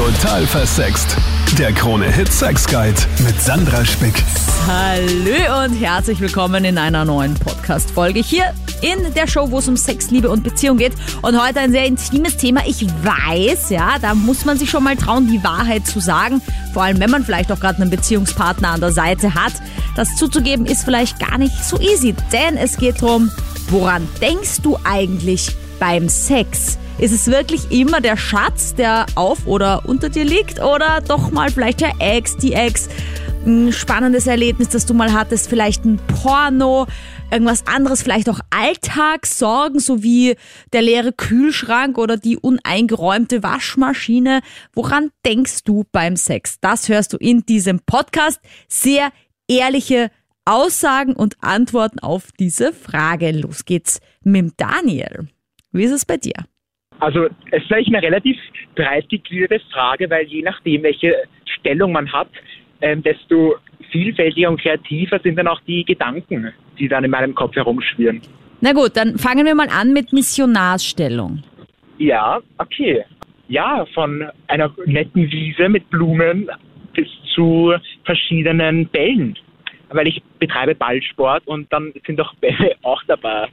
Total versext. Der Krone-Hit Sex Guide mit Sandra Spick. Hallo und herzlich willkommen in einer neuen Podcast-Folge hier in der Show, wo es um Sex, Liebe und Beziehung geht. Und heute ein sehr intimes Thema. Ich weiß, ja, da muss man sich schon mal trauen, die Wahrheit zu sagen. Vor allem, wenn man vielleicht auch gerade einen Beziehungspartner an der Seite hat. Das zuzugeben ist vielleicht gar nicht so easy, denn es geht darum, woran denkst du eigentlich beim Sex? Ist es wirklich immer der Schatz, der auf oder unter dir liegt? Oder doch mal vielleicht der Ex, die Ex? Ein spannendes Erlebnis, das du mal hattest, vielleicht ein Porno, irgendwas anderes, vielleicht auch Alltagssorgen, so wie der leere Kühlschrank oder die uneingeräumte Waschmaschine. Woran denkst du beim Sex? Das hörst du in diesem Podcast. Sehr ehrliche Aussagen und Antworten auf diese Frage. Los geht's mit Daniel. Wie ist es bei dir? Also es ist vielleicht eine relativ breit gegliederte Frage, weil je nachdem, welche Stellung man hat, ähm, desto vielfältiger und kreativer sind dann auch die Gedanken, die dann in meinem Kopf herumschwirren. Na gut, dann fangen wir mal an mit Missionarsstellung. Ja, okay. Ja, von einer netten Wiese mit Blumen bis zu verschiedenen Bällen. Weil ich betreibe Ballsport und dann sind auch Bälle auch dabei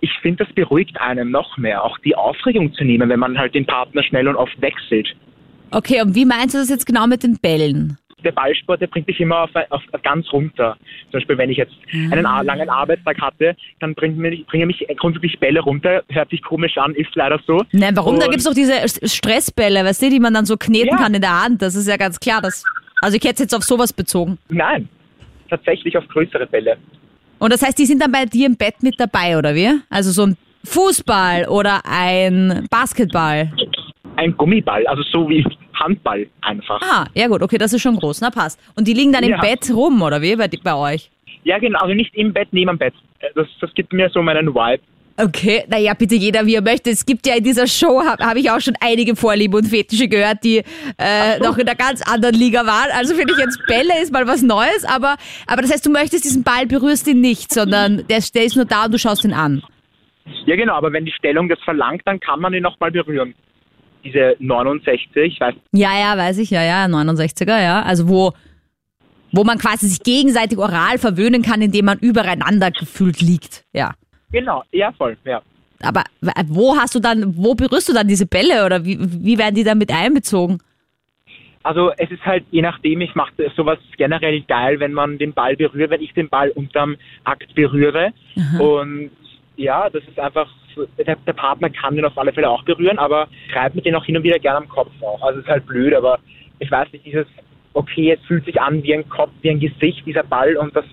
ich finde, das beruhigt einen noch mehr, auch die Aufregung zu nehmen, wenn man halt den Partner schnell und oft wechselt. Okay, und wie meinst du das jetzt genau mit den Bällen? Der Ballsport, der bringt dich immer auf, auf, auf ganz runter. Zum Beispiel, wenn ich jetzt ah. einen langen Arbeitstag hatte, dann bringen mich, bringen mich grundsätzlich Bälle runter. Hört sich komisch an, ist leider so. Nein, warum? Und da gibt es doch diese Stressbälle, weißt du, die man dann so kneten ja. kann in der Hand. Das ist ja ganz klar. Das, also ich hätte es jetzt auf sowas bezogen. Nein, tatsächlich auf größere Bälle. Und das heißt, die sind dann bei dir im Bett mit dabei, oder wie? Also so ein Fußball oder ein Basketball? Ein Gummiball, also so wie Handball einfach. Ah, ja gut, okay, das ist schon groß, na passt. Und die liegen dann ja. im Bett rum, oder wie, bei, bei euch? Ja genau, also nicht im Bett, neben dem Bett. Das, das gibt mir so meinen Vibe. Okay, naja, bitte jeder wie er möchte. Es gibt ja in dieser Show, habe hab ich auch schon einige Vorliebe und Fetische gehört, die äh, noch in einer ganz anderen Liga waren. Also finde ich jetzt Bälle ist mal was Neues, aber, aber das heißt, du möchtest diesen Ball, berührst ihn nicht, sondern der, der ist nur da und du schaust ihn an. Ja genau, aber wenn die Stellung das verlangt, dann kann man ihn nochmal berühren. Diese 69, weiß Ja, ja, weiß ich, ja, ja, 69er, ja. Also wo, wo man quasi sich gegenseitig oral verwöhnen kann, indem man übereinander gefühlt liegt, ja. Genau, ja voll, ja. Aber wo hast du dann, wo berührst du dann diese Bälle oder wie, wie werden die dann mit einbezogen? Also es ist halt, je nachdem, ich mache sowas generell geil, wenn man den Ball berührt, wenn ich den Ball unterm Akt berühre. Aha. Und ja, das ist einfach, der, der, Partner kann den auf alle Fälle auch berühren, aber schreibt mir den auch hin und wieder gerne am Kopf auch. Also es ist halt blöd, aber ich weiß nicht, dieses, okay, es fühlt sich an wie ein Kopf, wie ein Gesicht, dieser Ball und das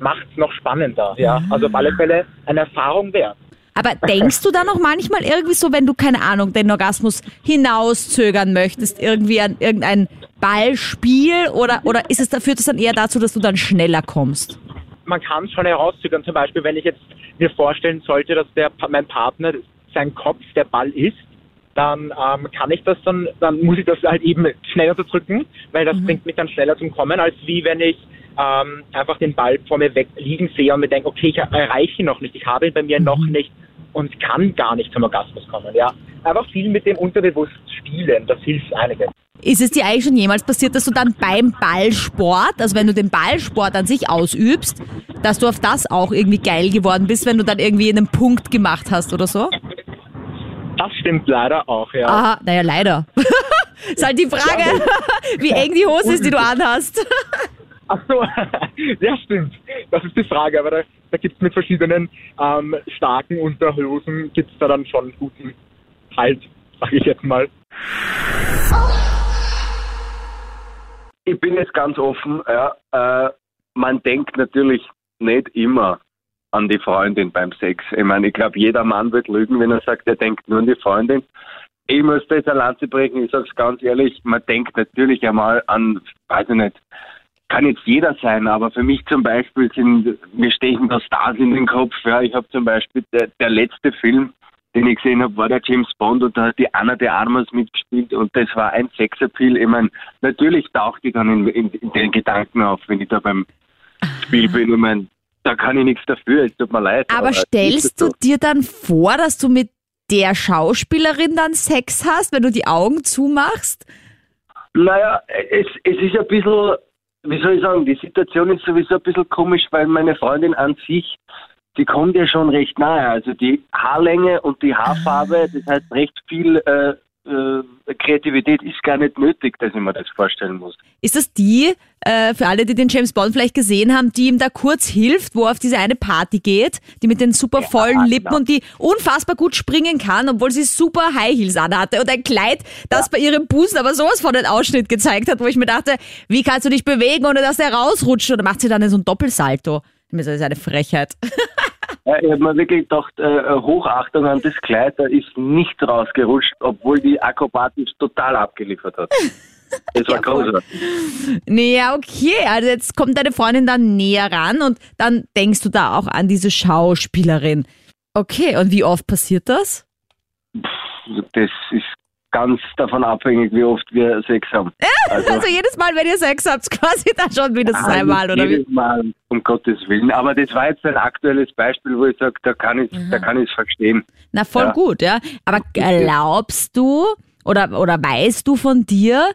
macht es noch spannender. Ja? Also auf alle Fälle eine Erfahrung wert. Aber denkst du da noch manchmal irgendwie so, wenn du, keine Ahnung, den Orgasmus hinauszögern möchtest, irgendwie an irgendein Ballspiel oder, oder ist es, führt es dann eher dazu, dass du dann schneller kommst? Man kann es schon herauszögern, zum Beispiel, wenn ich jetzt mir vorstellen sollte, dass der, mein Partner sein Kopf der Ball ist, dann ähm, kann ich das dann, dann muss ich das halt eben schneller unterdrücken, weil das mhm. bringt mich dann schneller zum Kommen, als wie wenn ich ähm, einfach den Ball vor mir weg liegen sehe und mir denke, okay, ich erreiche ihn noch nicht, ich habe ihn bei mir mhm. noch nicht und kann gar nicht zum Orgasmus kommen. Ja, einfach viel mit dem unterbewusst spielen, das hilft einiges. Ist es dir eigentlich schon jemals passiert, dass du dann beim Ballsport, also wenn du den Ballsport an sich ausübst, dass du auf das auch irgendwie geil geworden bist, wenn du dann irgendwie einen Punkt gemacht hast oder so? Das stimmt leider auch, ja. Aha, naja, leider. ist halt die Frage, wie eng die Hose ist, die du anhast. Ach so, ja stimmt. Das ist die Frage, aber da, da gibt es mit verschiedenen ähm, starken Unterhosen, gibt es da dann schon guten Halt, sag ich jetzt mal. Ich bin jetzt ganz offen, ja, äh, man denkt natürlich nicht immer an die Freundin beim Sex. Ich meine, ich glaube, jeder Mann wird lügen, wenn er sagt, er denkt nur an die Freundin. Ich muss da jetzt eine Lanze brechen, ich sage es ganz ehrlich, man denkt natürlich einmal an, weiß ich nicht, kann jetzt jeder sein, aber für mich zum Beispiel sind, mir stechen da Stars in den Kopf. Ja, ich habe zum Beispiel der, der letzte Film, den ich gesehen habe, war der James Bond und da hat die Anna de Armas mitgespielt und das war ein Sexappeal. Ich meine, natürlich taucht ich dann in, in, in, den Gedanken auf, wenn ich da beim Spiel bin. Ich meine, da kann ich nichts dafür, es tut mir leid. Aber, aber stellst du dir dann vor, dass du mit der Schauspielerin dann Sex hast, wenn du die Augen zumachst? Naja, es, es ist ein bisschen, wie soll ich sagen, die Situation ist sowieso ein bisschen komisch, weil meine Freundin an sich, die kommt ja schon recht nahe. Also die Haarlänge und die Haarfarbe, das heißt recht viel äh, äh, Kreativität ist gar nicht nötig, dass ich mir das vorstellen muss. Ist das die, äh, für alle, die den James Bond vielleicht gesehen haben, die ihm da kurz hilft, wo er auf diese eine Party geht, die mit den super vollen Lippen genau. und die unfassbar gut springen kann, obwohl sie super High Heels anhatte und ein Kleid, das bei ihrem Busen aber sowas von den Ausschnitt gezeigt hat, wo ich mir dachte, wie kannst du dich bewegen, ohne dass der rausrutscht? Oder macht sie dann so ein Doppelsalto? Das ist eine Frechheit. Ja, ich habe mir wirklich gedacht, äh, Hochachtung an das Kleid, da ist nicht rausgerutscht, obwohl die akrobatisch total abgeliefert hat. Das war großartig. Naja, okay. Also jetzt kommt deine Freundin dann näher ran und dann denkst du da auch an diese Schauspielerin. Okay, und wie oft passiert das? Das ist ganz davon abhängig, wie oft wir Sex haben. Also, jedes Mal, wenn ihr Sex habt, quasi dann schon mindestens Nein, einmal, oder jedes wie? Mal, um Gottes Willen. Aber das war jetzt ein aktuelles Beispiel, wo ich sage, da kann ich da kann ich es verstehen. Na, voll Ja. gut, ja. Aber glaubst du oder, oder weißt du von dir,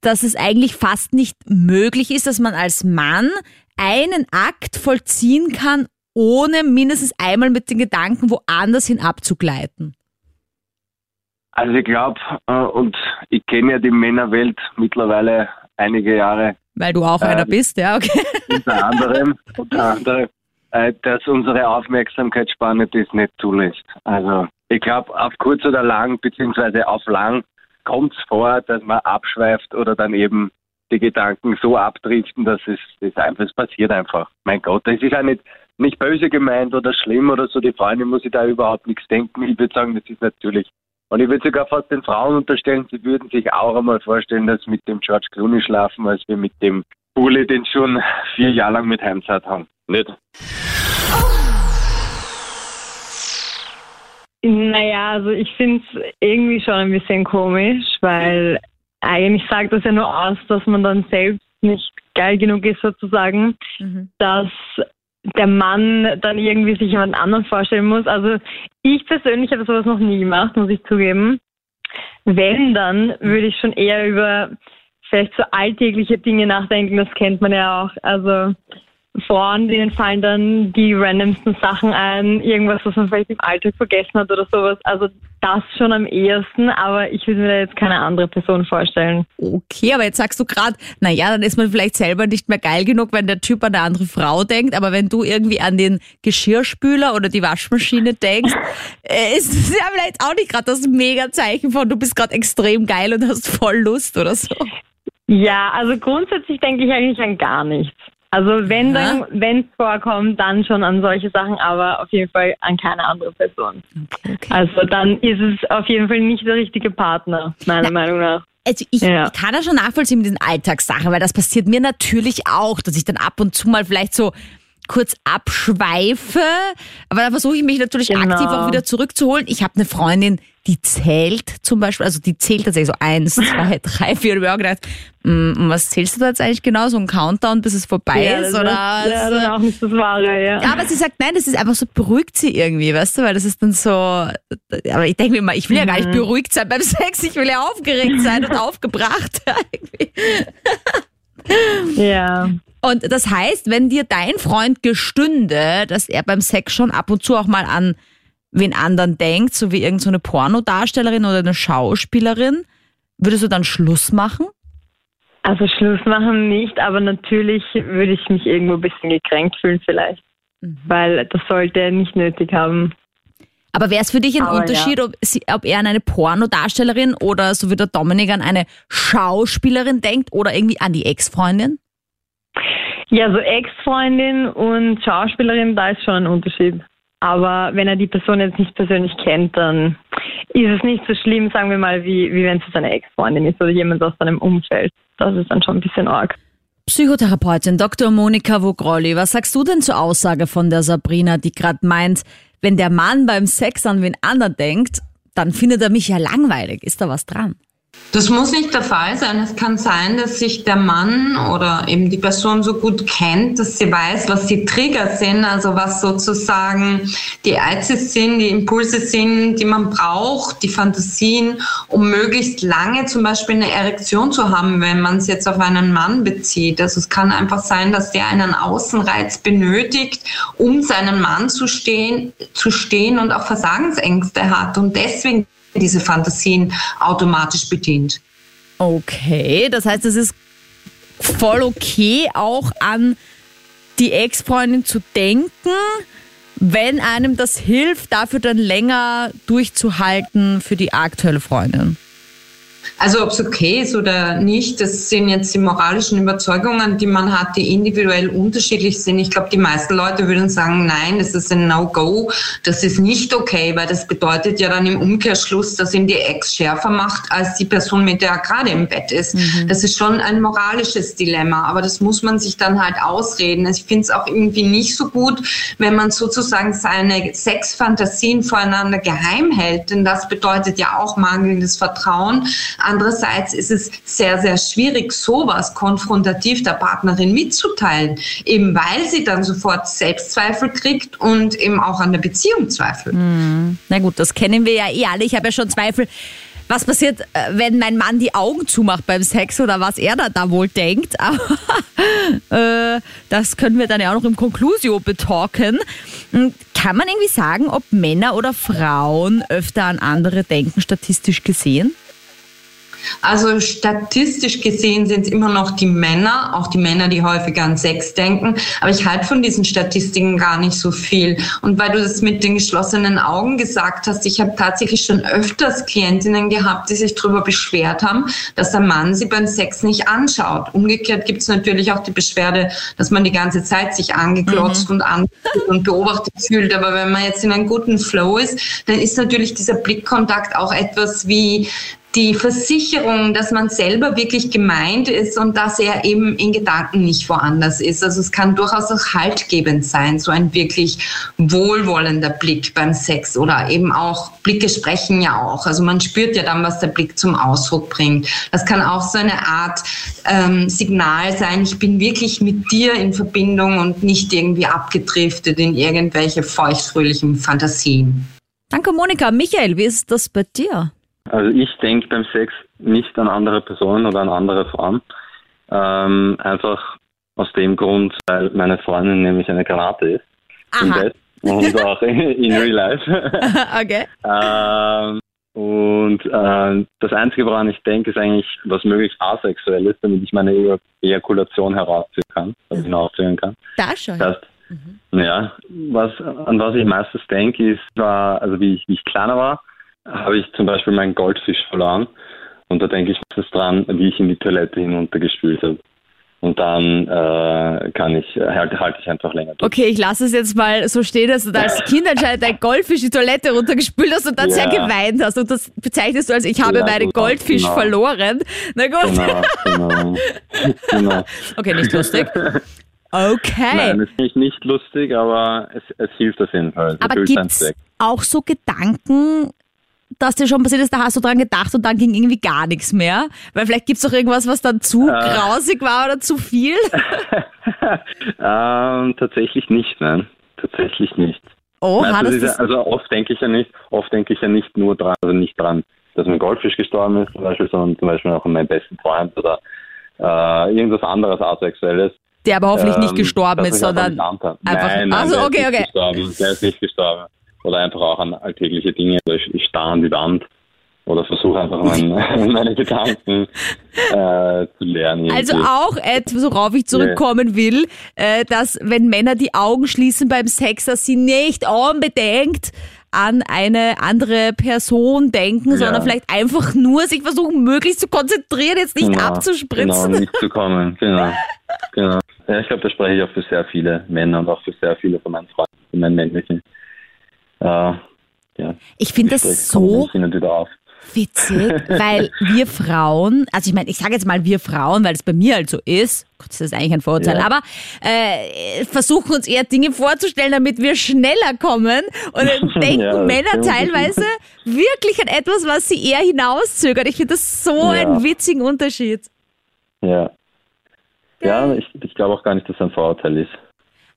dass es eigentlich fast nicht möglich ist, dass man als Mann einen Akt vollziehen kann, ohne mindestens einmal mit den Gedanken woanders hin abzugleiten? Also ich glaube, äh, und ich kenne ja die Männerwelt mittlerweile einige Jahre, Weil du auch Ähm. einer bist, ja, okay. unter anderem, unter anderem äh, dass unsere Aufmerksamkeitsspanne das nicht zulässt. Also ich glaube, auf kurz oder lang, beziehungsweise auf lang, kommt es vor, dass man abschweift oder dann eben die Gedanken so abdriften, dass es das einfach es passiert einfach. Mein Gott, das ist ja nicht, nicht böse gemeint oder schlimm oder so. Die Freundin muss sich da überhaupt nichts denken. Ich würde sagen, das ist natürlich. Und ich würde sogar fast den Frauen unterstellen, sie würden sich auch einmal vorstellen, dass sie mit dem George Clooney schlafen, als wir mit dem Bulli, den schon vier Jahre lang mit Heimzeit haben. Nicht? Naja, also ich finde es irgendwie schon ein bisschen komisch, weil eigentlich sagt das ja nur aus, dass man dann selbst nicht geil genug ist sozusagen, Mhm. dass der Mann dann irgendwie sich jemand anderen vorstellen muss. Also ich persönlich habe sowas noch nie gemacht, muss ich zugeben. Wenn, dann würde ich schon eher über vielleicht so alltägliche Dinge nachdenken, das kennt man ja auch. Also Frauen, denen fallen dann die randomsten Sachen ein, irgendwas, was man vielleicht im Alltag vergessen hat oder sowas. Also das schon am ehesten, aber ich würde mir da jetzt keine andere Person vorstellen. Okay, aber jetzt sagst du gerade, naja, dann ist man vielleicht selber nicht mehr geil genug, wenn der Typ an eine andere Frau denkt, aber wenn du irgendwie an den Geschirrspüler oder die Waschmaschine denkst, äh, ist es ja vielleicht auch nicht gerade das Mega-Zeichen von, du bist gerade extrem geil und hast voll Lust oder so. Ja, also grundsätzlich denke ich eigentlich an gar nichts. Also wenn Aha. dann, wenn es vorkommt, dann schon an solche Sachen, aber auf jeden Fall an keine andere Person. Okay, okay. Also dann ist es auf jeden Fall nicht der richtige Partner, meiner Meinung nach. Also ich, Ja. ich kann das schon nachvollziehen mit diesen Alltagssachen, weil das passiert mir natürlich auch, dass ich dann ab und zu mal vielleicht so kurz abschweife, aber da versuche ich mich natürlich Genau. aktiv auch wieder zurückzuholen. Ich habe eine Freundin, die zählt zum Beispiel, also die zählt tatsächlich so eins, zwei, drei, vier. Ich habe auch gedacht, mm, was zählst du da jetzt eigentlich genau? So ein Countdown, bis es vorbei Ja, ist? das Oder? ist ja, dann auch nicht das Wahre, ja. Ja, aber sie sagt, nein, das ist einfach so, beruhigt sie irgendwie, weißt du, weil das ist dann so, aber ich denke mir immer, ich will ja gar nicht Mhm. beruhigt sein beim Sex, ich will ja aufgeregt sein und aufgebracht. irgendwie. Ja. Und das heißt, wenn dir dein Freund gestünde, dass er beim Sex schon ab und zu auch mal an wen anderen denkt, so wie irgendeine so eine Pornodarstellerin oder eine Schauspielerin, würdest du dann Schluss machen? Also Schluss machen nicht, aber natürlich würde ich mich irgendwo ein bisschen gekränkt fühlen vielleicht. Weil das sollte er nicht nötig haben. Aber wäre es für dich ein Aber Unterschied, ob, sie, ob er an eine Pornodarstellerin oder so wie der Dominik an eine Schauspielerin denkt oder irgendwie an die Ex-Freundin? Ja, so Ex-Freundin und Schauspielerin, da ist schon ein Unterschied. Aber wenn er die Person jetzt nicht persönlich kennt, dann ist es nicht so schlimm, sagen wir mal, wie, wie wenn es seine Ex-Freundin ist oder jemand aus seinem Umfeld. Das ist dann schon ein bisschen arg. Psychotherapeutin Dr. Monika Vogrolli, was sagst du denn zur Aussage von der Sabrina, die gerade meint, wenn der Mann beim Sex an wen anderen denkt, dann findet er mich ja langweilig. Ist da was dran? Das muss nicht der Fall sein. Es kann sein, dass sich der Mann oder eben die Person so gut kennt, dass sie weiß, was die Trigger sind, also was sozusagen die Eize sind, die Impulse sind, die man braucht, die Fantasien, um möglichst lange zum Beispiel eine Erektion zu haben, wenn man es jetzt auf einen Mann bezieht. Also es kann einfach sein, dass der einen Außenreiz benötigt, um seinen Mann zu stehen, zu stehen und auch Versagensängste hat und deswegen diese Fantasien automatisch bedient. Okay, das heißt, es ist voll okay, auch an die Ex-Freundin zu denken, wenn einem das hilft, dafür dann länger durchzuhalten für die aktuelle Freundin. Also ob es okay ist oder nicht, das sind jetzt die moralischen Überzeugungen, die man hat, die individuell unterschiedlich sind. Ich glaube, die meisten Leute würden sagen, nein, das ist ein No-Go, das ist nicht okay, weil das bedeutet ja dann im Umkehrschluss, dass ihn die Ex schärfer macht als die Person, mit der er gerade im Bett ist. Mhm. Das ist schon ein moralisches Dilemma, aber das muss man sich dann halt ausreden. Ich finde es auch irgendwie nicht so gut, wenn man sozusagen seine Sexfantasien voreinander geheim hält, denn das bedeutet ja auch mangelndes Vertrauen Andererseits ist es sehr, sehr schwierig, sowas konfrontativ der Partnerin mitzuteilen, eben weil sie dann sofort Selbstzweifel kriegt und eben auch an der Beziehung zweifelt. Hm. Na gut, das kennen wir ja eh alle. Ich habe ja schon Zweifel was passiert, äh, wenn mein Mann die Augen zumacht beim Sex oder was er da, da wohl denkt. Aber äh, das können wir dann ja auch noch im Conclusio betalken. Hm, kann man irgendwie sagen, ob Männer oder Frauen öfter an andere denken, statistisch gesehen? Also statistisch gesehen sind es immer noch die Männer, auch die Männer, die häufiger an Sex denken. Aber ich halte von diesen Statistiken gar nicht so viel. Und weil du das mit den geschlossenen Augen gesagt hast, ich habe tatsächlich schon öfters Klientinnen gehabt, die sich darüber beschwert haben, dass der Mann sie beim Sex nicht anschaut. Umgekehrt gibt es natürlich auch die Beschwerde, dass man die ganze Zeit sich angeklotzt mhm. und an und beobachtet fühlt. Aber wenn man jetzt in einem guten Flow ist, dann ist natürlich dieser Blickkontakt auch etwas wie die Versicherung, dass man selber wirklich gemeint ist und dass er eben in Gedanken nicht woanders ist. Also es kann durchaus auch haltgebend sein, so ein wirklich wohlwollender Blick beim Sex oder eben auch Blicke sprechen ja auch. Also man spürt ja dann, was der Blick zum Ausdruck bringt. Das kann auch so eine Art ähm, Signal sein, ich bin wirklich mit dir in Verbindung und nicht irgendwie abgedriftet in irgendwelche feuchtfröhlichen Fantasien. Danke, Monika. Michael, wie ist das bei dir? Also ich denke beim Sex nicht an andere Personen oder an andere Frauen. Ähm, einfach aus dem Grund, weil meine Freundin nämlich eine Granate ist. Aha. Im Bett und auch in Real Life. okay. Ähm, und äh, das Einzige, woran ich denke, ist eigentlich, was möglichst asexuell ist, damit ich meine e Ejakulation herausführen kann, also hinausführen kann. Da schon. Das mhm. ja, was, an was ich meistens denke, ist, war, also wie ich, wie ich kleiner war, habe ich zum Beispiel meinen Goldfisch verloren. Und da denke ich meistens dran, wie ich in die Toilette hinuntergespült habe. Und dann äh, kann ich, halte halt ich einfach länger durch. Okay, ich lasse es jetzt mal so stehen, dass du da als Kind anscheinend dein Goldfisch die Toilette runtergespült hast und dann ja. sehr geweint hast. Und das bezeichnest du als, ich habe ja, meinen genau, Goldfisch genau. verloren. Na gut. Genau, genau. genau. Okay, nicht lustig. Okay. Nein, es ist nicht, nicht lustig, aber es, es hilft auf jeden Fall. aber gibt es auch so Gedanken, dass dir schon passiert ist, da hast du dran gedacht und dann ging irgendwie gar nichts mehr? Weil vielleicht gibt es doch irgendwas, was dann zu äh, grausig war oder zu viel? ähm, tatsächlich nicht, nein. Tatsächlich nicht. Oh, also, diese, also oft denke ich ja nicht, oft denke ich ja nicht nur dran, also nicht dran, dass mein Goldfisch gestorben ist zum Beispiel, sondern zum Beispiel auch an meinen besten Freund oder äh, irgendwas anderes asexuelles. Der aber hoffentlich ähm, nicht gestorben ist, sondern einfach. Nein, nein, also, okay, okay. Der ist nicht gestorben oder einfach auch an alltägliche Dinge. Also ich, ich starre an die Wand oder versuche einfach mein, meine Gedanken äh, zu lernen. Irgendwie. Also auch etwas, worauf ich zurückkommen will, äh, dass wenn Männer die Augen schließen beim Sex, dass sie nicht unbedingt an eine andere Person denken, ja. sondern vielleicht einfach nur sich versuchen, möglichst zu konzentrieren, jetzt nicht genau, abzuspritzen. Genau, nicht zu kommen, genau. genau. Ja, ich glaube, da spreche ich auch für sehr viele Männer und auch für sehr viele von meinen Freunden, von meinen männlichen äh, ja, ich finde das so Witzig, weil wir Frauen, also ich meine, ich sage jetzt mal wir Frauen, weil es bei mir halt so ist, Gott, das ist eigentlich ein Vorurteil, Ja. aber äh, versuchen uns eher Dinge vorzustellen, damit wir schneller kommen und dann denken Ja, Männer teilweise wirklich an etwas, was sie eher hinauszögern. Ich finde das so Ja. einen witzigen Unterschied. Ja. Ja, ich, ich glaube auch gar nicht, dass das ein Vorurteil ist.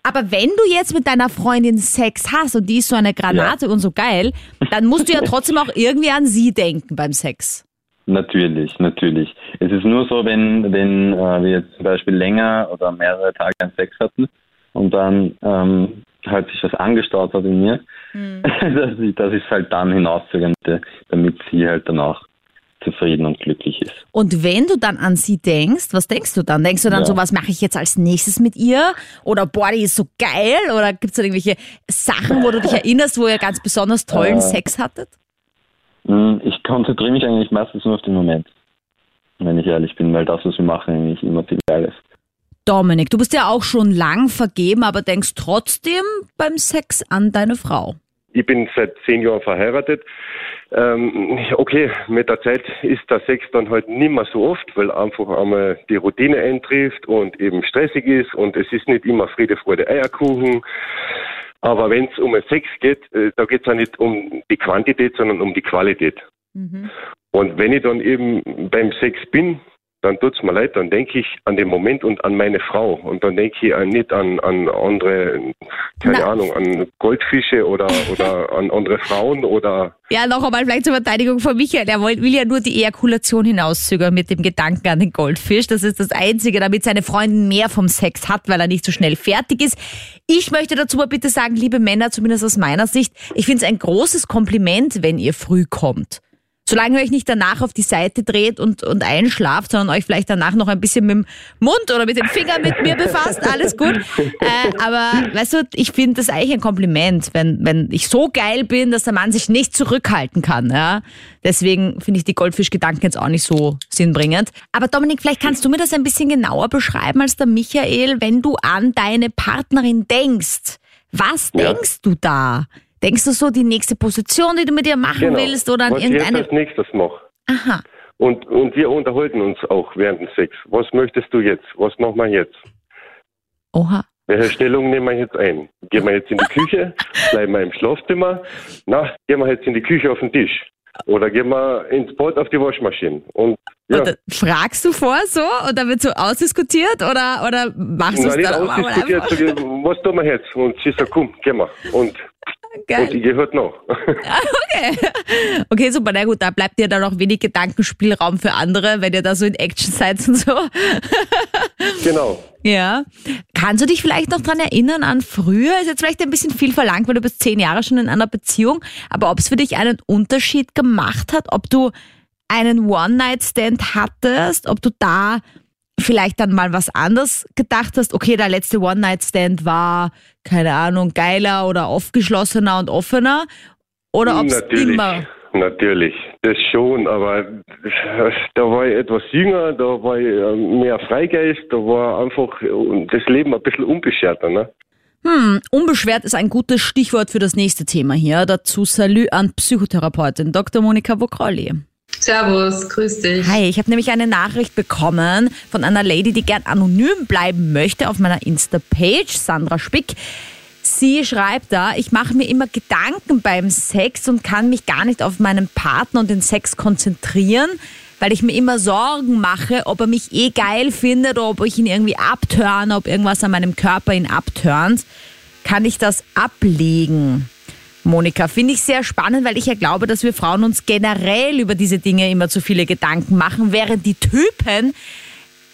Aber wenn du jetzt mit deiner Freundin Sex hast und die ist so eine Granate und so geil, dann musst du ja trotzdem auch irgendwie an sie denken beim Sex. Natürlich, natürlich. Es ist nur so, wenn, wenn äh, wir jetzt zum Beispiel länger oder mehrere Tage einen Sex hatten und dann ähm, halt sich was angestaut hat in mir, dass ich, dass ich es halt dann hinauszögern damit sie halt danach zufrieden und glücklich ist. Und wenn du dann an sie denkst, was denkst du dann? Denkst du dann Ja. so, was mache ich jetzt als nächstes mit ihr? Oder boah, die ist so geil? Oder gibt es da irgendwelche Sachen, wo du dich erinnerst, wo ihr ganz besonders tollen Äh. Sex hattet? Mm, Ich konzentriere mich eigentlich meistens nur auf den Moment, wenn ich ehrlich bin, weil das, was wir machen, eigentlich immer viel geil ist. Dominik, du bist ja auch schon lang vergeben, aber denkst trotzdem beim Sex an deine Frau. Ich bin seit zehn Jahren verheiratet. Ähm, okay, mit der Zeit ist der Sex dann halt nicht mehr so oft, weil einfach einmal die Routine eintrifft und eben stressig ist und es ist nicht immer Friede, Freude, Eierkuchen. Aber wenn es um Sex geht, äh, da geht es ja nicht um die Quantität, sondern um die Qualität. Und wenn ich dann eben beim Sex bin, dann tut's mir leid, dann denke ich an den Moment und an meine Frau. Und dann denke ich an- nicht an, an andere, keine Na. Ahnung, an Goldfische oder, oder an andere Frauen oder Ja, noch einmal vielleicht zur Verteidigung von Michael. Er will, will ja nur die Ejakulation hinauszögern mit dem Gedanken an den Goldfisch. Das ist das Einzige, damit seine Freundin mehr vom Sex hat, weil er nicht so schnell fertig ist. Ich möchte dazu mal bitte sagen, liebe Männer, zumindest aus meiner Sicht, ich finde es ein großes Kompliment, wenn ihr früh kommt. Solange ihr euch nicht danach auf die Seite dreht und, und einschlaft, sondern euch vielleicht danach noch ein bisschen mit dem Mund oder mit den Fingern mit mir befasst, alles gut. Äh, aber weißt du, ich finde das eigentlich ein Kompliment, wenn, wenn ich so geil bin, dass der Mann sich nicht zurückhalten kann. Ja? Deswegen finde ich die Goldfischgedanken jetzt auch nicht so sinnbringend. Aber Dominik, vielleicht kannst du mir das ein bisschen genauer beschreiben als der Michael, wenn du an deine Partnerin denkst. Was Ja. denkst du da? Denkst du so die nächste Position, die du mit ihr machen genau, willst oder an was ich jetzt irgendeine... als nächstes mache. Aha. Und, und wir unterhalten uns auch während dem Sex. Was möchtest du jetzt? Was machen wir jetzt? Oha. Welche Stellung nehmen wir jetzt ein? Gehen wir jetzt in die Küche? Bleiben wir im Schlafzimmer? Na, gehen wir jetzt in die Küche auf den Tisch? Oder gehen wir ins Bad auf die Waschmaschine? Und ja, Und, fragst du vor so und dann wird so ausdiskutiert oder, oder machst du es dann auch mal ausdiskutiert, ich, was tun wir jetzt? Und sie sagt, komm, gehen wir. Und Geil. ich gehe halt noch. Okay. okay, super. Na gut, da bleibt dir dann auch wenig Gedankenspielraum für andere, wenn ihr da so in Action seid und so. genau. Ja. Kannst du dich vielleicht noch dran erinnern an früher? Ist jetzt vielleicht ein bisschen viel verlangt, weil du bist zehn Jahre schon in einer Beziehung. Aber ob es für dich einen Unterschied gemacht hat, ob du einen One-Night-Stand hattest, ob du da vielleicht dann mal was anderes gedacht hast, okay, der letzte One-Night-Stand war, keine Ahnung, geiler oder aufgeschlossener und offener? Oder ob es Natürlich. immer... Natürlich, das schon, aber da war ich etwas jünger, da war ich äh, mehr Freigeist, da war einfach äh, das Leben ein bisschen unbescherter. Ne? Hm, unbeschwert ist ein gutes Stichwort für das nächste Thema hier. Dazu Salü an Psychotherapeutin Dr. Monika Vokrolli. Servus, grüß dich. Hi, ich habe nämlich eine Nachricht bekommen von einer Lady, die gern anonym bleiben möchte auf meiner Insta-Page, Sandra Spick. Sie schreibt da, ich mache mir immer Gedanken beim Sex und kann mich gar nicht auf meinen Partner und den Sex konzentrieren, weil ich mir immer Sorgen mache, ob er mich eh geil findet oder ob ich ihn irgendwie abtörne, ob irgendwas an meinem Körper ihn abtörnt. Kann ich das ablegen? Monika, finde ich sehr spannend, weil ich ja glaube, dass wir Frauen uns generell über diese Dinge immer zu viele Gedanken machen, während die Typen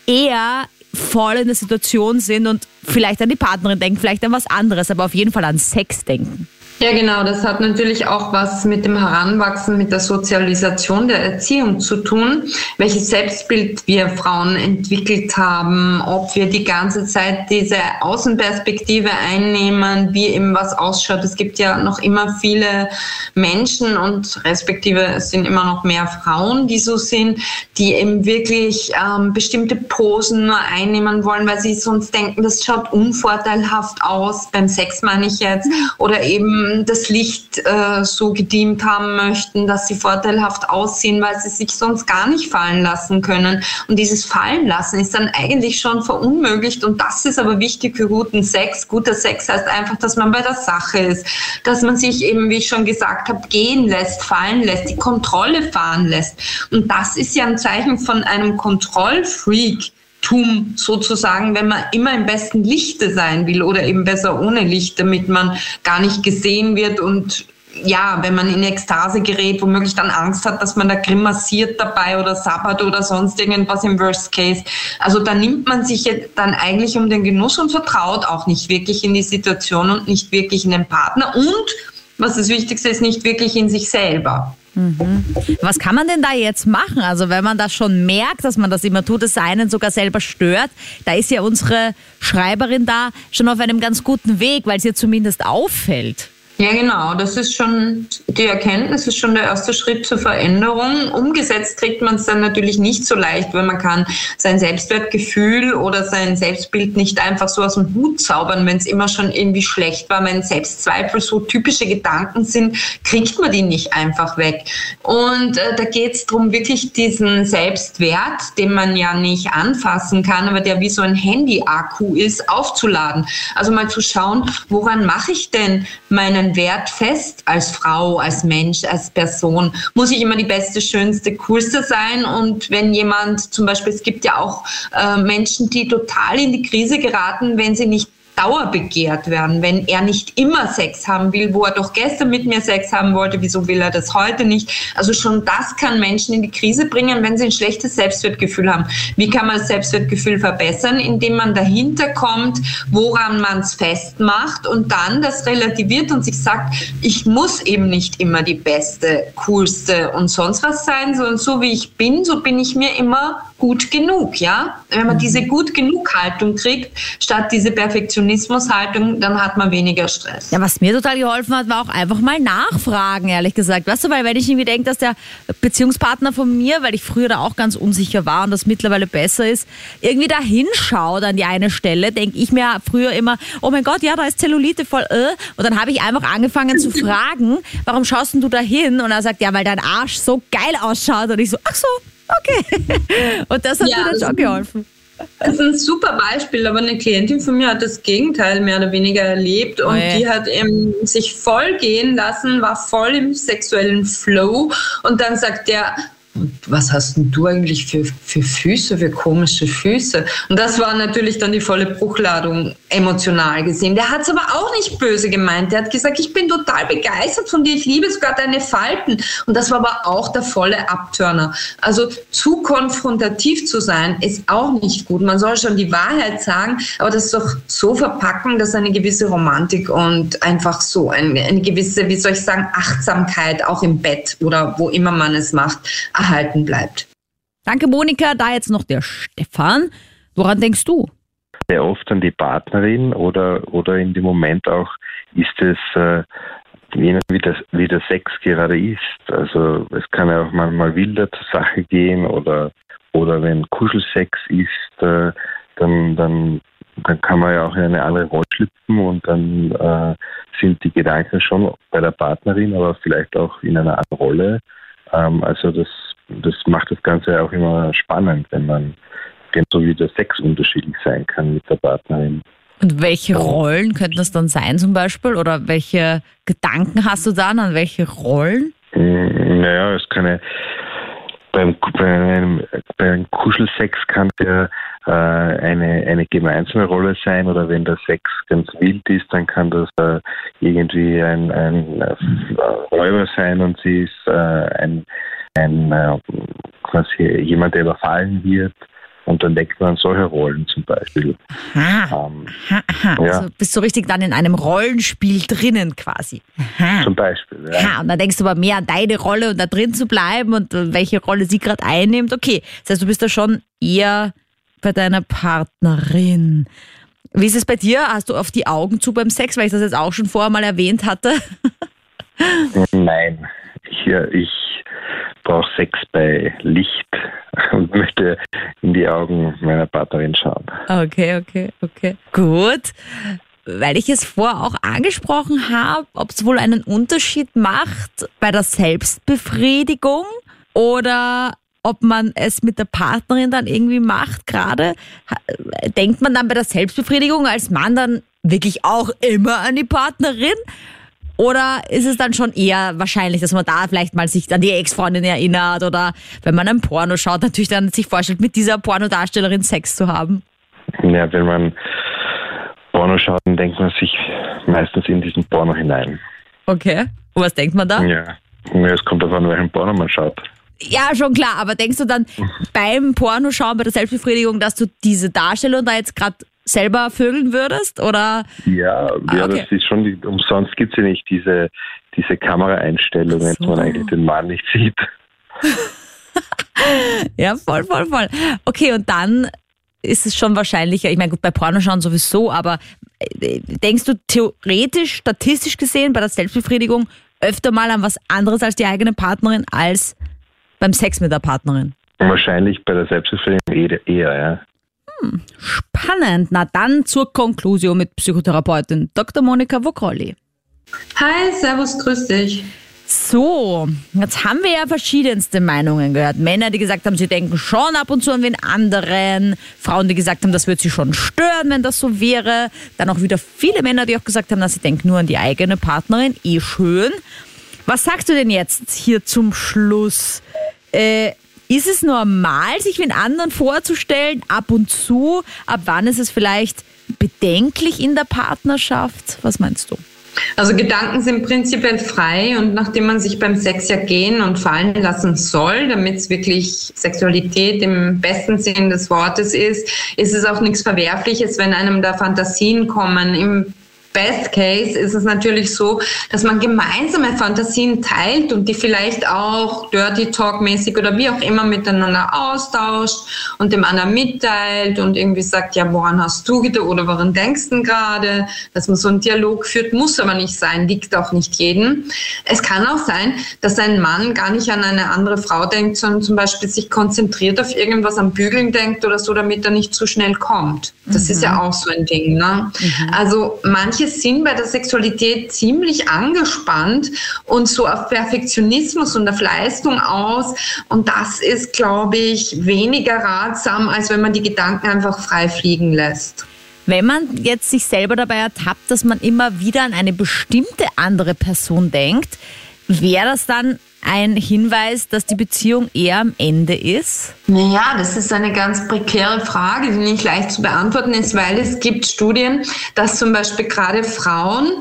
eher voll in der Situation sind und vielleicht an die Partnerin denken, vielleicht an was anderes, aber auf jeden Fall an Sex denken. Ja, genau. Das hat natürlich auch was mit dem Heranwachsen, mit der Sozialisation der Erziehung zu tun, welches Selbstbild wir Frauen entwickelt haben, ob wir die ganze Zeit diese Außenperspektive einnehmen, wie eben was ausschaut. Es gibt ja noch immer viele Menschen und respektive es sind immer noch mehr Frauen, die so sind, die eben wirklich ähm, bestimmte Posen nur einnehmen wollen, weil sie sonst denken, das schaut unvorteilhaft aus, beim Sex meine ich jetzt, oder eben eben das Licht äh, so gedient haben möchten, dass sie vorteilhaft aussehen, weil sie sich sonst gar nicht fallen lassen können. Und dieses Fallen lassen ist dann eigentlich schon verunmöglicht. Und das ist aber wichtig für guten Sex. Guter Sex heißt einfach, dass man bei der Sache ist, dass man sich eben, wie ich schon gesagt habe, gehen lässt, fallen lässt, die Kontrolle fahren lässt. Und das ist ja ein Zeichen von einem Kontrollfreak. Tum sozusagen, wenn man immer im besten Lichte sein will oder eben besser ohne Licht, damit man gar nicht gesehen wird und ja, wenn man in Ekstase gerät, womöglich dann Angst hat, dass man da grimassiert dabei oder sabbert oder sonst irgendwas im Worst Case. Also da nimmt man sich dann eigentlich um den Genuss und vertraut auch nicht wirklich in die Situation und nicht wirklich in den Partner und, was das Wichtigste ist, nicht wirklich in sich selber. Mhm. Was kann man denn da jetzt machen? Also wenn man das schon merkt, dass man das immer tut, es einen sogar selber stört, da ist ja unsere Schreiberin da schon auf einem ganz guten Weg, weil es ihr zumindest auffällt. Ja, genau. Das ist schon die Erkenntnis, ist schon der erste Schritt zur Veränderung. Umgesetzt kriegt man es dann natürlich nicht so leicht, weil man kann sein Selbstwertgefühl oder sein Selbstbild nicht einfach so aus dem Hut zaubern, wenn es immer schon irgendwie schlecht war. Wenn Selbstzweifel so typische Gedanken sind, kriegt man die nicht einfach weg. Und äh, da geht es darum, wirklich diesen Selbstwert, den man ja nicht anfassen kann, aber der wie so ein Handy-Akku ist, aufzuladen. Also mal zu schauen, woran mache ich denn meinen Wert fest als Frau, als Mensch, als Person? Muss ich immer die beste, schönste, coolste sein? Und wenn jemand zum Beispiel, es gibt ja auch äh, Menschen, die total in die Krise geraten, wenn sie nicht dauerbegehrt werden, wenn er nicht immer Sex haben will, wo er doch gestern mit mir Sex haben wollte, wieso will er das heute nicht? Also schon das kann Menschen in die Krise bringen, wenn sie ein schlechtes Selbstwertgefühl haben. Wie kann man das Selbstwertgefühl verbessern? Indem man dahinter kommt, woran man es festmacht und dann das relativiert und sich sagt, ich muss eben nicht immer die beste, coolste und sonst was sein, sondern so wie ich bin, so bin ich mir immer gut genug, ja? Wenn man diese gut genug Haltung kriegt, statt diese Perfektionismus-Haltung, dann hat man weniger Stress. Ja, was mir total geholfen hat, war auch einfach mal nachfragen, ehrlich gesagt. Weißt du, weil wenn ich irgendwie denke, dass der Beziehungspartner von mir, weil ich früher da auch ganz unsicher war und das mittlerweile besser ist, irgendwie da hinschaut an die eine Stelle, denke ich mir früher immer, oh mein Gott, ja, da ist Zellulite voll, äh. Und dann habe ich einfach angefangen zu fragen, warum schaust denn du da hin? Und er sagt, ja, weil dein Arsch so geil ausschaut. Und ich so, ach so, Okay. Und das hat ja, dir dann schon geholfen. Das ist ein super Beispiel, aber eine Klientin von mir hat das Gegenteil mehr oder weniger erlebt und oh ja. die hat eben sich voll gehen lassen, war voll im sexuellen Flow und dann sagt der, was hast denn du eigentlich für, für Füße, für komische Füße? Und das war natürlich dann die volle Bruchladung emotional gesehen. Der hat es aber auch nicht böse gemeint. Der hat gesagt, ich bin total begeistert von dir, ich liebe sogar deine Falten. Und das war aber auch der volle Abtörner. Also zu konfrontativ zu sein, ist auch nicht gut. Man soll schon die Wahrheit sagen, aber das doch so verpacken, dass eine gewisse Romantik und einfach so eine, eine gewisse, wie soll ich sagen, Achtsamkeit auch im Bett oder wo immer man es macht, erhalten bleibt. Danke, Monika. Da jetzt noch der Stefan. Woran denkst du? Sehr oft an die Partnerin oder, oder in dem Moment auch ist es äh, wie, das, wie der Sex gerade ist. Also es kann ja auch manchmal wilder zur Sache gehen oder, oder wenn Kuschelsex ist, äh, dann, dann, dann kann man ja auch in eine andere Rolle schlüpfen und dann äh, sind die Gedanken schon bei der Partnerin, aber vielleicht auch in einer anderen Rolle. Ähm, also das das macht das Ganze auch immer spannend, wenn man so wie der Sex unterschiedlich sein kann mit der Partnerin. Und welche Rollen könnten das dann sein zum Beispiel? Oder welche Gedanken hast du dann an welche Rollen? Hm, naja, es kann ja, beim, beim, beim Kuschelsex kann der äh, eine, eine gemeinsame Rolle sein oder wenn der Sex ganz wild ist, dann kann das äh, irgendwie ein, ein äh, Räuber sein und sie ist äh, ein ein äh, quasi jemand, der überfallen wird. Und dann denkt man an solche Rollen zum Beispiel. Aha. Ähm, aha, aha. Ja. Also bist du richtig dann in einem Rollenspiel drinnen quasi. Aha. Zum Beispiel, ja. Aha. Und dann denkst du aber mehr an deine Rolle und da drin zu bleiben und welche Rolle sie gerade einnimmt. Okay, das heißt, du bist da schon eher bei deiner Partnerin. Wie ist es bei dir? Hast du auf die Augen zu beim Sex, weil ich das jetzt auch schon vorher mal erwähnt hatte? Nein, ich, ich brauche Sex bei Licht und möchte in die Augen meiner Partnerin schauen. Okay, okay, okay. Gut. weil ich es vorher auch angesprochen habe, ob es wohl einen Unterschied macht bei der Selbstbefriedigung oder ob man es mit der Partnerin dann irgendwie macht gerade. Denkt man dann bei der Selbstbefriedigung als Mann dann wirklich auch immer an die Partnerin? Oder ist es dann schon eher wahrscheinlich, dass man da vielleicht mal sich an die Ex-Freundin erinnert oder wenn man ein Porno schaut, natürlich dann sich vorstellt, mit dieser Pornodarstellerin Sex zu haben? Ja, wenn man Porno schaut, dann denkt man sich meistens in diesen Porno hinein. Okay. Und was denkt man da? Ja. es kommt davon, welchen Porno man schaut. Ja, schon klar, aber denkst du dann beim Pornoschauen, bei der Selbstbefriedigung, dass du diese Darstellung da jetzt gerade selber vögeln würdest? Oder? Ja, ja Ah, okay. das ist schon, die, umsonst gibt es ja nicht diese, diese Kameraeinstellungen, So. wo man eigentlich den Mann nicht sieht. Ja, voll, voll, voll. Okay, und dann ist es schon wahrscheinlicher, ich meine, gut, bei Pornoschauen sowieso, aber äh, denkst du theoretisch, statistisch gesehen, bei der Selbstbefriedigung öfter mal an was anderes als die eigene Partnerin als beim Sex mit der Partnerin? Wahrscheinlich bei der Selbstbefriedigung eher, eher Spannend. Na dann zur Konklusion mit Psychotherapeutin Dr. Monika Vokrolli. Hi, servus, grüß dich. So, jetzt haben wir ja verschiedenste Meinungen gehört. Männer, die gesagt haben, sie denken schon ab und zu an wen anderen. Frauen, die gesagt haben, das würde sie schon stören, wenn das so wäre. Dann auch wieder viele Männer, die auch gesagt haben, dass sie denken nur an die eigene Partnerin. Eh schön. Was sagst du denn jetzt hier zum Schluss? Äh, ist es normal, sich wen anderen vorzustellen, ab und zu? Ab wann ist es vielleicht bedenklich in der Partnerschaft? Was meinst du? Also Gedanken sind prinzipiell frei und nachdem man sich beim Sex ja gehen und fallen lassen soll, damit es wirklich Sexualität im besten Sinn des Wortes ist, ist es auch nichts Verwerfliches, wenn einem da Fantasien kommen. Im Best Case ist es natürlich so, dass man gemeinsame Fantasien teilt und die vielleicht auch Dirty Talk mäßig oder wie auch immer miteinander austauscht und dem anderen mitteilt und irgendwie sagt, ja, woran hast du gedacht oder woran denkst du gerade? Dass man so einen Dialog führt, muss aber nicht sein, liegt auch nicht jedem. Es kann auch sein, dass ein Mann gar nicht an eine andere Frau denkt, sondern zum Beispiel sich konzentriert auf irgendwas am Bügeln denkt oder so, damit er nicht zu schnell kommt. Das ist ja auch so ein Ding. Ne? Also manche sind bei der Sexualität ziemlich angespannt und so auf Perfektionismus und auf Leistung aus. Und das ist, glaube ich, weniger ratsam, als wenn man die Gedanken einfach frei fliegen lässt. Wenn man jetzt sich selber dabei ertappt, dass man immer wieder an eine bestimmte andere Person denkt, wäre das dann ein Hinweis, dass die Beziehung eher am Ende ist? Naja, das ist eine ganz prekäre Frage, die nicht leicht zu beantworten ist, weil es gibt Studien, dass zum Beispiel gerade Frauen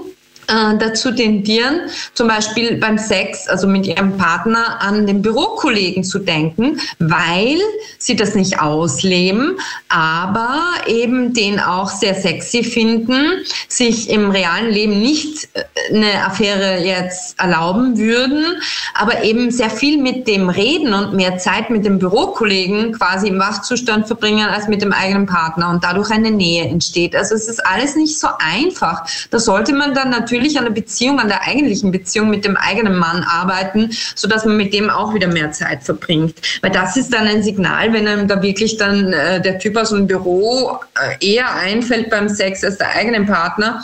äh, dazu tendieren, zum Beispiel beim Sex, also mit ihrem Partner, an den Bürokollegen zu denken, weil sie das nicht ausleben, aber eben den auch sehr sexy finden, sich im realen Leben nicht äh, eine Affäre jetzt erlauben würden, aber eben sehr viel mit dem reden und mehr Zeit mit dem Bürokollegen quasi im Wachzustand verbringen als mit dem eigenen Partner und dadurch eine Nähe entsteht. Also es ist alles nicht so einfach. Da sollte man dann natürlich an der Beziehung, an der eigentlichen Beziehung mit dem eigenen Mann arbeiten, sodass man mit dem auch wieder mehr Zeit verbringt. Weil das ist dann ein Signal, wenn einem da wirklich dann äh, der Typ aus dem Büro äh, eher einfällt beim Sex als der eigene Partner.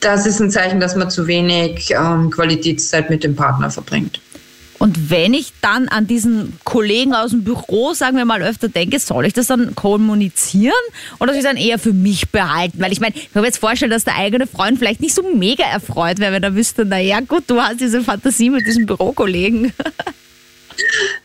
Das ist ein Zeichen, dass man zu wenig ähm, Qualitätszeit mit dem Partner verbringt. Und wenn ich dann an diesen Kollegen aus dem Büro, sagen wir mal, öfter denke, soll ich das dann kommunizieren oder soll ich es dann eher für mich behalten? Weil ich meine, ich kann mir jetzt vorstellen, dass der eigene Freund vielleicht nicht so mega erfreut wäre, wenn er wüsste, naja gut, du hast diese Fantasie mit diesem Bürokollegen.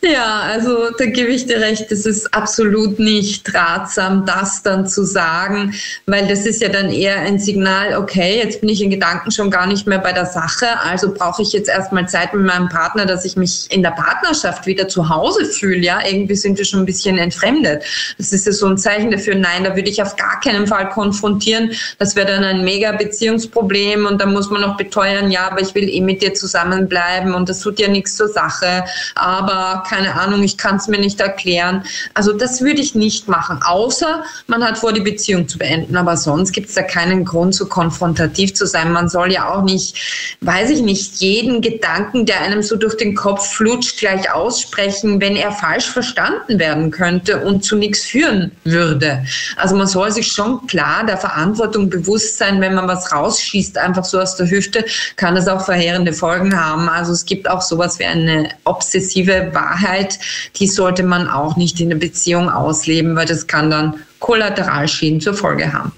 Ja, also da gebe ich dir recht, es ist absolut nicht ratsam, das dann zu sagen, weil das ist ja dann eher ein Signal, okay, jetzt bin ich in Gedanken schon gar nicht mehr bei der Sache, also brauche ich jetzt erstmal Zeit mit meinem Partner, dass ich mich in der Partnerschaft wieder zu Hause fühle, ja, irgendwie sind wir schon ein bisschen entfremdet. Das ist ja so ein Zeichen dafür, nein, da würde ich auf gar keinen Fall konfrontieren, das wäre dann ein mega Beziehungsproblem und dann muss man noch beteuern, ja, aber ich will eh mit dir zusammenbleiben und das tut ja nichts zur Sache, aber keine Ahnung, ich kann es mir nicht erklären. Also das würde ich nicht machen, außer man hat vor, die Beziehung zu beenden. Aber sonst gibt es da keinen Grund, so konfrontativ zu sein. Man soll ja auch nicht, weiß ich nicht, jeden Gedanken, der einem so durch den Kopf flutscht, gleich aussprechen, wenn er falsch verstanden werden könnte und zu nichts führen würde. Also man soll sich schon klar der Verantwortung bewusst sein, wenn man was rausschießt, einfach so aus der Hüfte, kann das auch verheerende Folgen haben. Also es gibt auch sowas wie eine obsessive Wahrheit, die sollte man auch nicht in der Beziehung ausleben, weil das kann dann Kollateralschäden zur Folge haben.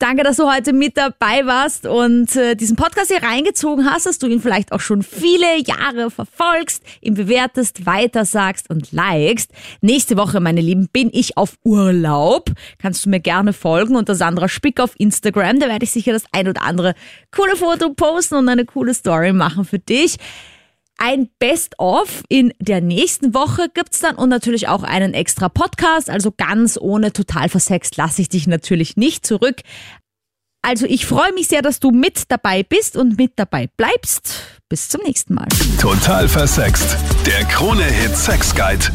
Danke, dass du heute mit dabei warst und äh, diesen Podcast hier reingezogen hast, dass du ihn vielleicht auch schon viele Jahre verfolgst, ihn bewertest, weitersagst und likest. Nächste Woche, meine Lieben, bin ich auf Urlaub. Kannst du mir gerne folgen unter Sandra Spick auf Instagram. Da werde ich sicher das ein oder andere coole Foto posten und eine coole Story machen für dich. Ein Best-of in der nächsten Woche gibt's dann und natürlich auch einen extra Podcast. Also ganz ohne total versext lasse ich dich natürlich nicht zurück. Also ich freue mich sehr, dass du mit dabei bist und mit dabei bleibst. Bis zum nächsten Mal. Total versext. Der Krone-Hit Sex Guide.